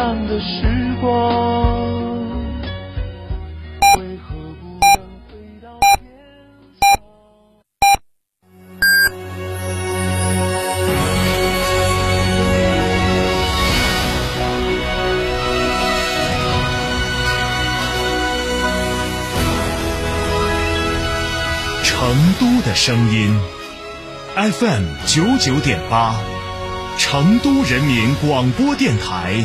样的时光。为何不能回到？成都的声音，FM 九九点八，成都人民广播电台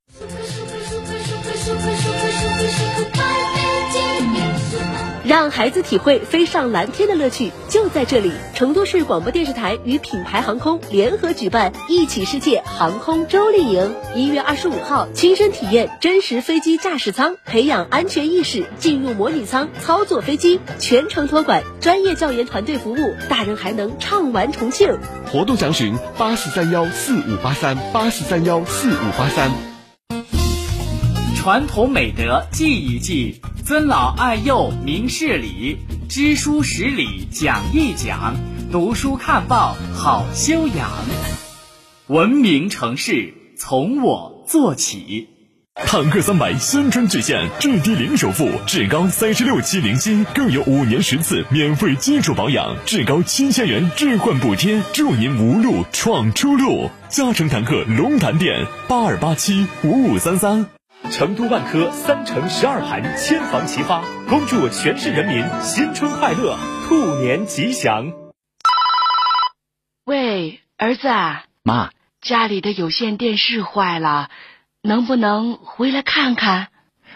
让孩子体会飞上蓝天的乐趣，就在这里！成都市广播电视台与品牌航空联合举办“一起世界”航空周丽营，一月二十五号，亲身体验真实飞机驾驶舱，培养安全意识，进入模拟舱操作飞机，全程托管，专业教研团队服务，大人还能畅玩重庆。活动详询八四三幺四五八三八四三幺四五八三。传统美德记一记，尊老爱幼明事理，知书识礼讲一讲，读书看报好修养。文明城市从我做起。坦克三百新春巨献，至低零首付，至高三十六期零息，更有五年十次免费基础保养，至高七千元置换补贴，祝您无路闯出路。嘉诚坦克龙潭店八二八七五五三三。成都万科三城十二盘千房齐发，恭祝全市人民新春快乐，兔年吉祥。喂，儿子，妈，家里的有线电视坏了，能不能回来看看？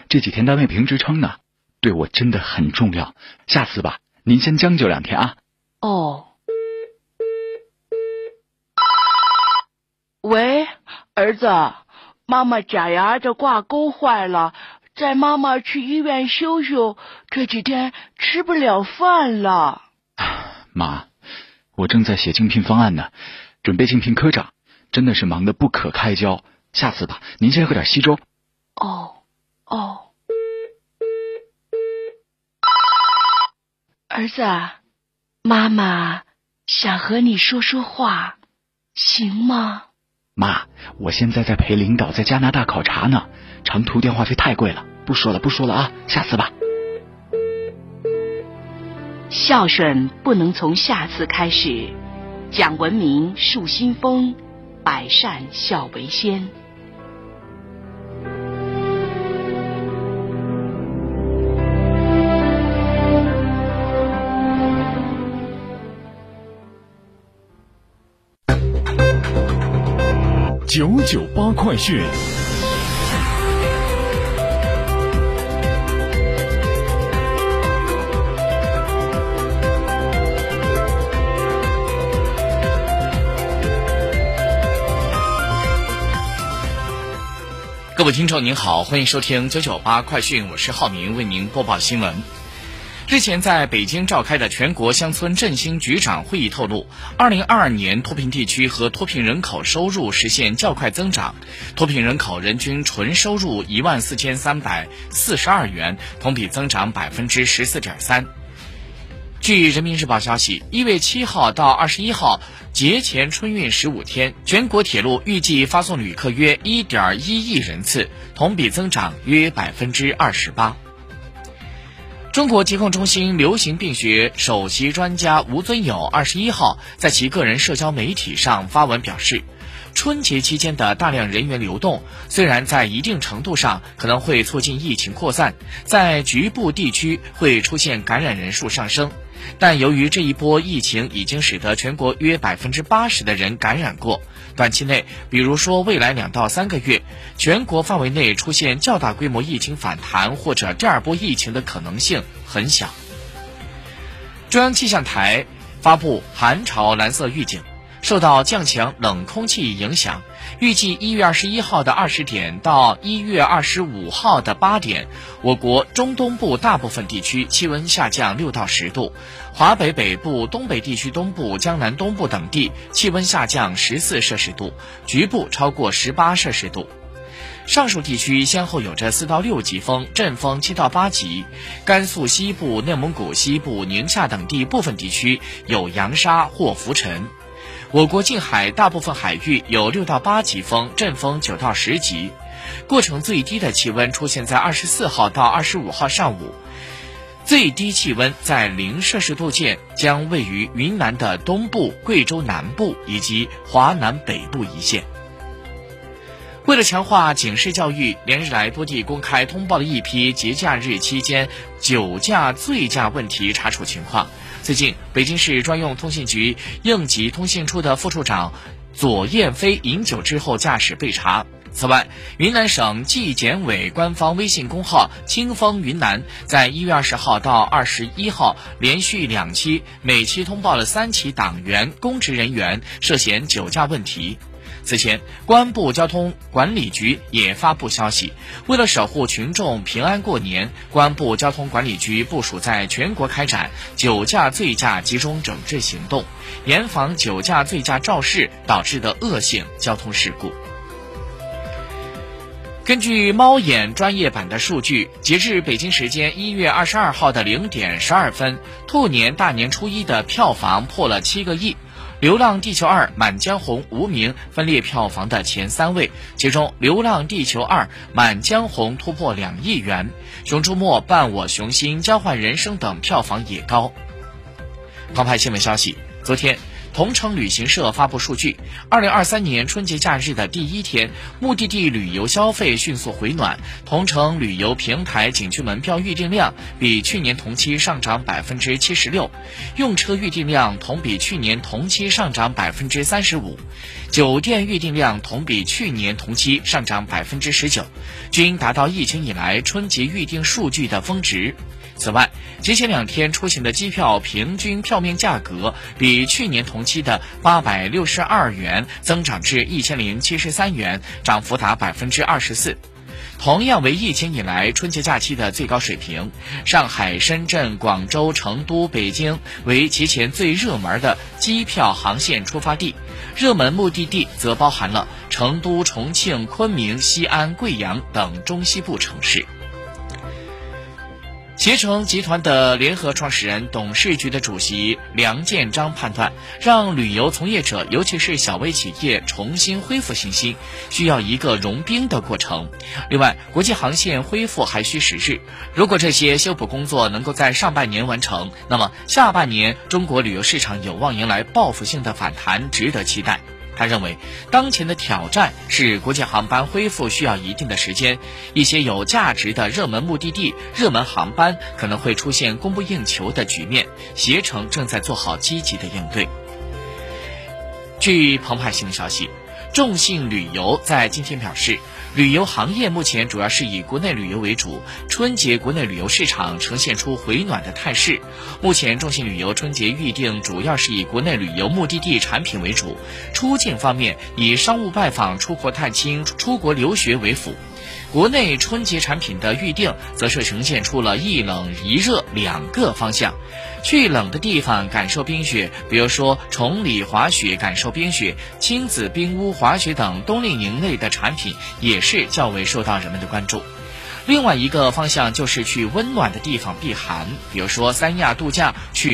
这几天单位评职称呢，对我真的很重要。下次吧，您先将就两天啊。哦。喂，儿子。妈妈假牙的挂钩坏了，在妈妈去医院修修。这几天吃不了饭了。妈，我正在写竞聘方案呢，准备竞聘科长，真的是忙得不可开交。下次吧，您先喝点稀粥。哦，哦。儿子，妈妈想和你说说话，行吗？妈，我现在在陪领导在加拿大考察呢，长途电话费太贵了，不说了，不说了啊，下次吧。孝顺不能从下次开始，讲文明树新风，百善孝为先。九九八快讯。各位听众您好，欢迎收听九九八快讯，我是浩明，为您播报新闻。日前在北京召开的全国乡村振兴局长会议透露，二零二二年脱贫地区和脱贫人口收入实现较快增长，脱贫人口人均纯收入一万四千三百四十二元，同比增长百分之十四点三。据人民日报消息，一月七号到二十一号节前春运十五天，全国铁路预计发送旅客约一点一亿人次，同比增长约百分之二十八。中国疾控中心流行病学首席专家吴尊友二十一号在其个人社交媒体上发文表示，春节期间的大量人员流动，虽然在一定程度上可能会促进疫情扩散，在局部地区会出现感染人数上升，但由于这一波疫情已经使得全国约百分之八十的人感染过。短期内，比如说未来两到三个月，全国范围内出现较大规模疫情反弹或者第二波疫情的可能性很小。中央气象台发布寒潮蓝色预警，受到降强冷空气影响，预计一月二十一号的二十点到一月二十五号的八点，我国中东部大部分地区气温下降六到十度，华北北部、东北地区东部、江南东部等地气温下降十四摄氏度，局部超过十八摄氏度。上述地区先后有着四到六级风，阵风七到八级。甘肃西部、内蒙古西部、宁夏等地部分地区有扬沙或浮尘。我国近海大部分海域有六到八级风，阵风九到十级。过程最低的气温出现在二十四号到二十五号上午，最低气温在零摄氏度线，将位于云南的东部、贵州南部以及华南北部一线。为了强化警示教育，连日来多地公开通报了一批节假日期间酒驾醉驾问题查处情况。最近，北京市专用通信局应急通信处的副处长左燕飞饮酒之后驾驶被查。此外，云南省纪检委官方微信公号“清风云南”在一月二十号到二十一号连续两期，每期通报了三起党员、公职人员涉嫌酒驾问题。此前，公安部交通管理局也发布消息，为了守护群众平安过年，公安部交通管理局部署在全国开展酒驾醉驾集中整治行动，严防酒驾醉驾肇事导致的恶性交通事故。根据猫眼专业版的数据，截至北京时间一月二十二号的零点十二分，兔年大年初一的票房破了七个亿。《流浪地球二》《满江红》《无名》分列票房的前三位，其中《流浪地球二》《满江红》突破两亿元，《熊出没》《伴我熊心》《交换人生》等票房也高。澎湃新闻消息，昨天。同程旅行社发布数据，二零二三年春节假日的第一天，目的地旅游消费迅速回暖。同程旅游平台景区门票预订量比去年同期上涨百分之七十六，用车预订量同比去年同期上涨百分之三十五，酒店预订量同比去年同期上涨百分之十九，均达到疫情以来春节预订数据的峰值。此外，节前两天出行的机票平均票面价格比去年同期的八百六十二元增长至一千零七十三元，涨幅达百分之二十四。同样为疫情以来春节假期的最高水平，上海、深圳、广州、成都、北京为节前最热门的机票航线出发地，热门目的地则包含了成都、重庆、昆明、西安、贵阳等中西部城市。携程集团的联合创始人、董事局的主席梁建章判断，让旅游从业者，尤其是小微企业重新恢复信心，需要一个融冰的过程。另外，国际航线恢复还需时日。如果这些修补工作能够在上半年完成，那么下半年中国旅游市场有望迎来报复性的反弹，值得期待。他认为，当前的挑战是国际航班恢复需要一定的时间，一些有价值的热门目的地、热门航班可能会出现供不应求的局面。携程正在做好积极的应对。据澎湃新闻消息，众信旅游在今天表示。旅游行业目前主要是以国内旅游为主，春节国内旅游市场呈现出回暖的态势。目前，众信旅游春节预订主要是以国内旅游目的地产品为主，出境方面以商务拜访、出国探亲、出国留学为辅。国内春节产品的预定则是呈现出了一冷一热两个方向。去冷的地方感受冰雪，比如说崇礼滑雪感受冰雪、亲子冰屋滑雪等冬令营类的产品，也是较为受到人们的关注。另外一个方向就是去温暖的地方避寒，比如说三亚度假去。